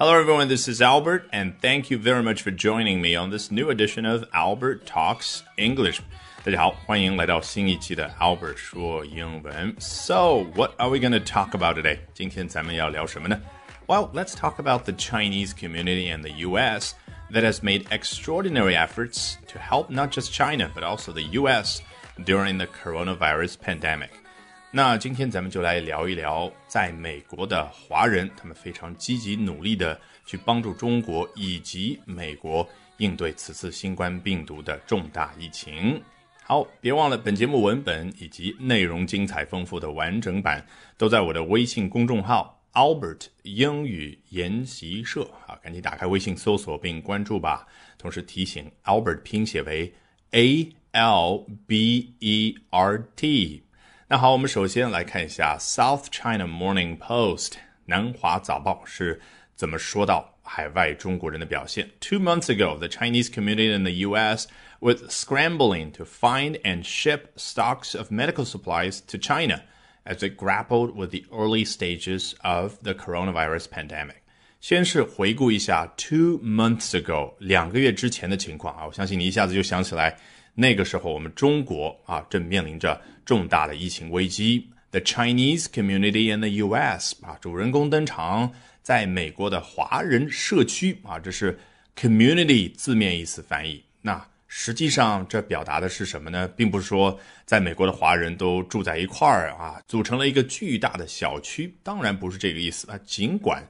Hello, everyone. This is Albert, and thank you very much for joining me on this new edition of Albert Talks English. 大家好，欢迎来到新一期的 Albert 说英文。So, what are we going to talk about today? 今天咱们要聊什么呢？Well, let's talk about the Chinese community in the U.S. that has made extraordinary efforts to help not just China but also the U.S. during the coronavirus pandemic. 那今天咱们就来聊一聊，在美国的华人，他们非常积极努力的去帮助中国以及美国应对此次新冠病毒的重大疫情。好，别忘了本节目文本以及内容精彩丰富的完整版都在我的微信公众号 Albert 英语研习社啊，赶紧打开微信搜索并关注吧。同时提醒，Albert 拼写为 A L B E R T。那好，我们首先来看一下《South China Morning Post》南华早报是怎么说到海外中国人的表现。Two months ago, the Chinese community in the U.S. was scrambling to find and ship stocks of medical supplies to China as it grappled with the early stages of the coronavirus pandemic. 先是回顾一下 two months ago 两个月之前的情况啊，我相信你一下子就想起来。 那个时候，我们中国啊正面临着重大的疫情危机。The Chinese community in the U.S. 啊，主人公登场，在美国的华人社区啊，这是 community 字面意思翻译。那实际上这表达的是什么呢？并不是说在美国的华人都住在一块儿啊，组成了一个巨大的小区。当然不是这个意思啊，尽管。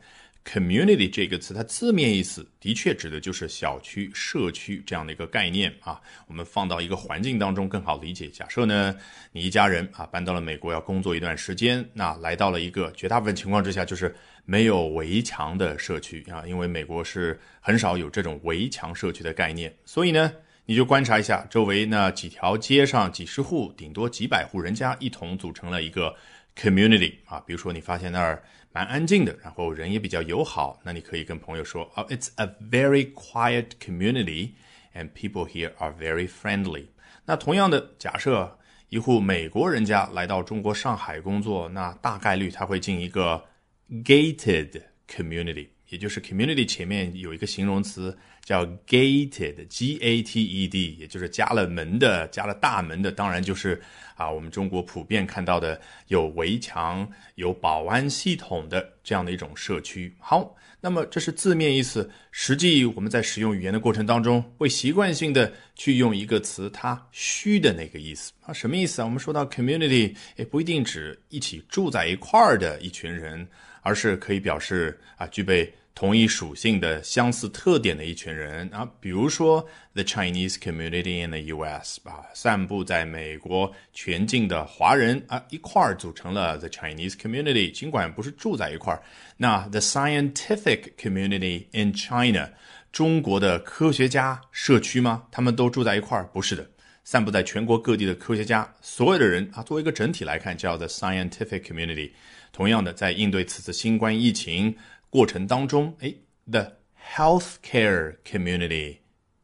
Community 这个词，它字面意思的确指的就是小区、社区这样的一个概念啊。我们放到一个环境当中更好理解。假设呢，你一家人啊搬到了美国要工作一段时间，那来到了一个绝大部分情况之下就是没有围墙的社区啊，因为美国是很少有这种围墙社区的概念。所以呢，你就观察一下周围那几条街上几十户，顶多几百户人家一同组成了一个 community 啊。比如说你发现那儿。蛮安静的，然后人也比较友好，那你可以跟朋友说哦，It's a very quiet community and people here are very friendly。那同样的，假设一户美国人家来到中国上海工作，那大概率他会进一个 gated community，也就是 community 前面有一个形容词叫 gated，G-A-T-E-D，也就是加了门的，加了大门的，当然就是。啊，我们中国普遍看到的有围墙、有保安系统的这样的一种社区。好，那么这是字面意思，实际我们在使用语言的过程当中，会习惯性的去用一个词，它虚的那个意思啊，什么意思啊？我们说到 community，也不一定指一起住在一块儿的一群人，而是可以表示啊，具备。同一属性的相似特点的一群人啊，比如说 the Chinese community in the U.S. 啊，散布在美国全境的华人啊，一块儿组成了 the Chinese community。尽管不是住在一块儿，那 the scientific community in China，中国的科学家社区吗？他们都住在一块儿？不是的，散布在全国各地的科学家，所有的人啊，作为一个整体来看，叫 the scientific community。同样的，在应对此次新冠疫情。过程当中，哎，the healthcare community，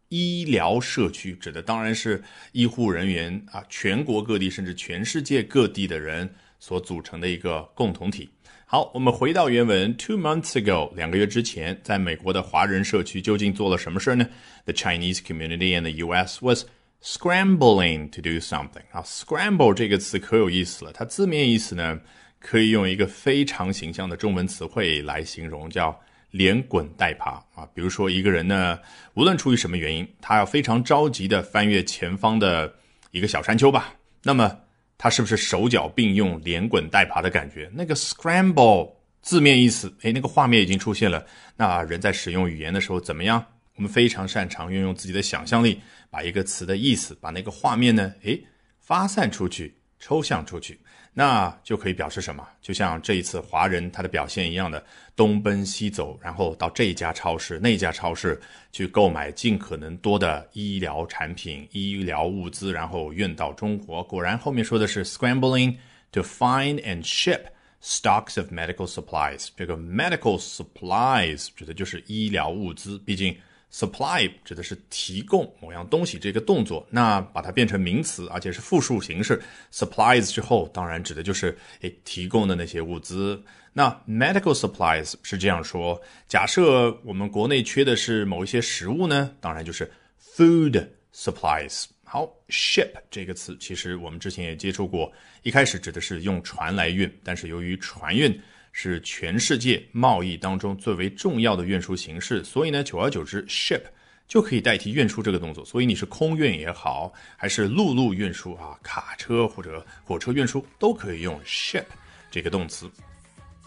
医疗社区指的当然是医护人员啊，全国各地甚至全世界各地的人所组成的一个共同体。好，我们回到原文，two months ago，两个月之前，在美国的华人社区究竟做了什么事儿呢？The Chinese community in the U.S. was scrambling to do something。啊，scramble 这个词可有意思了，它字面意思呢？可以用一个非常形象的中文词汇来形容，叫连滚带爬啊。比如说一个人呢，无论出于什么原因，他要非常着急的翻越前方的一个小山丘吧，那么他是不是手脚并用、连滚带爬的感觉？那个 scramble 字面意思，哎，那个画面已经出现了。那人在使用语言的时候怎么样？我们非常擅长运用自己的想象力，把一个词的意思，把那个画面呢，哎，发散出去，抽象出去。那就可以表示什么？就像这一次华人他的表现一样的，东奔西走，然后到这家超市、那家超市去购买尽可能多的医疗产品、医疗物资，然后运到中国。果然，后面说的是 scrambling to find and ship stocks of medical supplies。这个 medical supplies 指的就是医疗物资，毕竟 Supply 指的是提供某样东西这个动作，那把它变成名词，而且是复数形式，supplies 之后，当然指的就是诶提供的那些物资。那 medical supplies 是这样说：假设我们国内缺的是某一些食物呢，当然就是 food supplies。好，ship 这个词其实我们之前也接触过，一开始指的是用船来运，但是由于船运是全世界贸易当中最为重要的运输形式，所以呢，久而久之，ship 就可以代替运输这个动作。所以你是空运也好，还是陆路运输啊，卡车或者火车运输都可以用 ship 这个动词。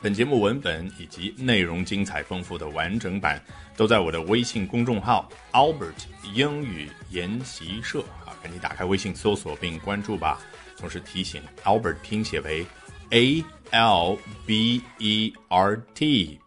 本节目文本以及内容精彩丰富的完整版都在我的微信公众号 Albert 英语研习社啊，赶紧打开微信搜索并关注吧。同时提醒，Albert 拼写为 A L B E R T。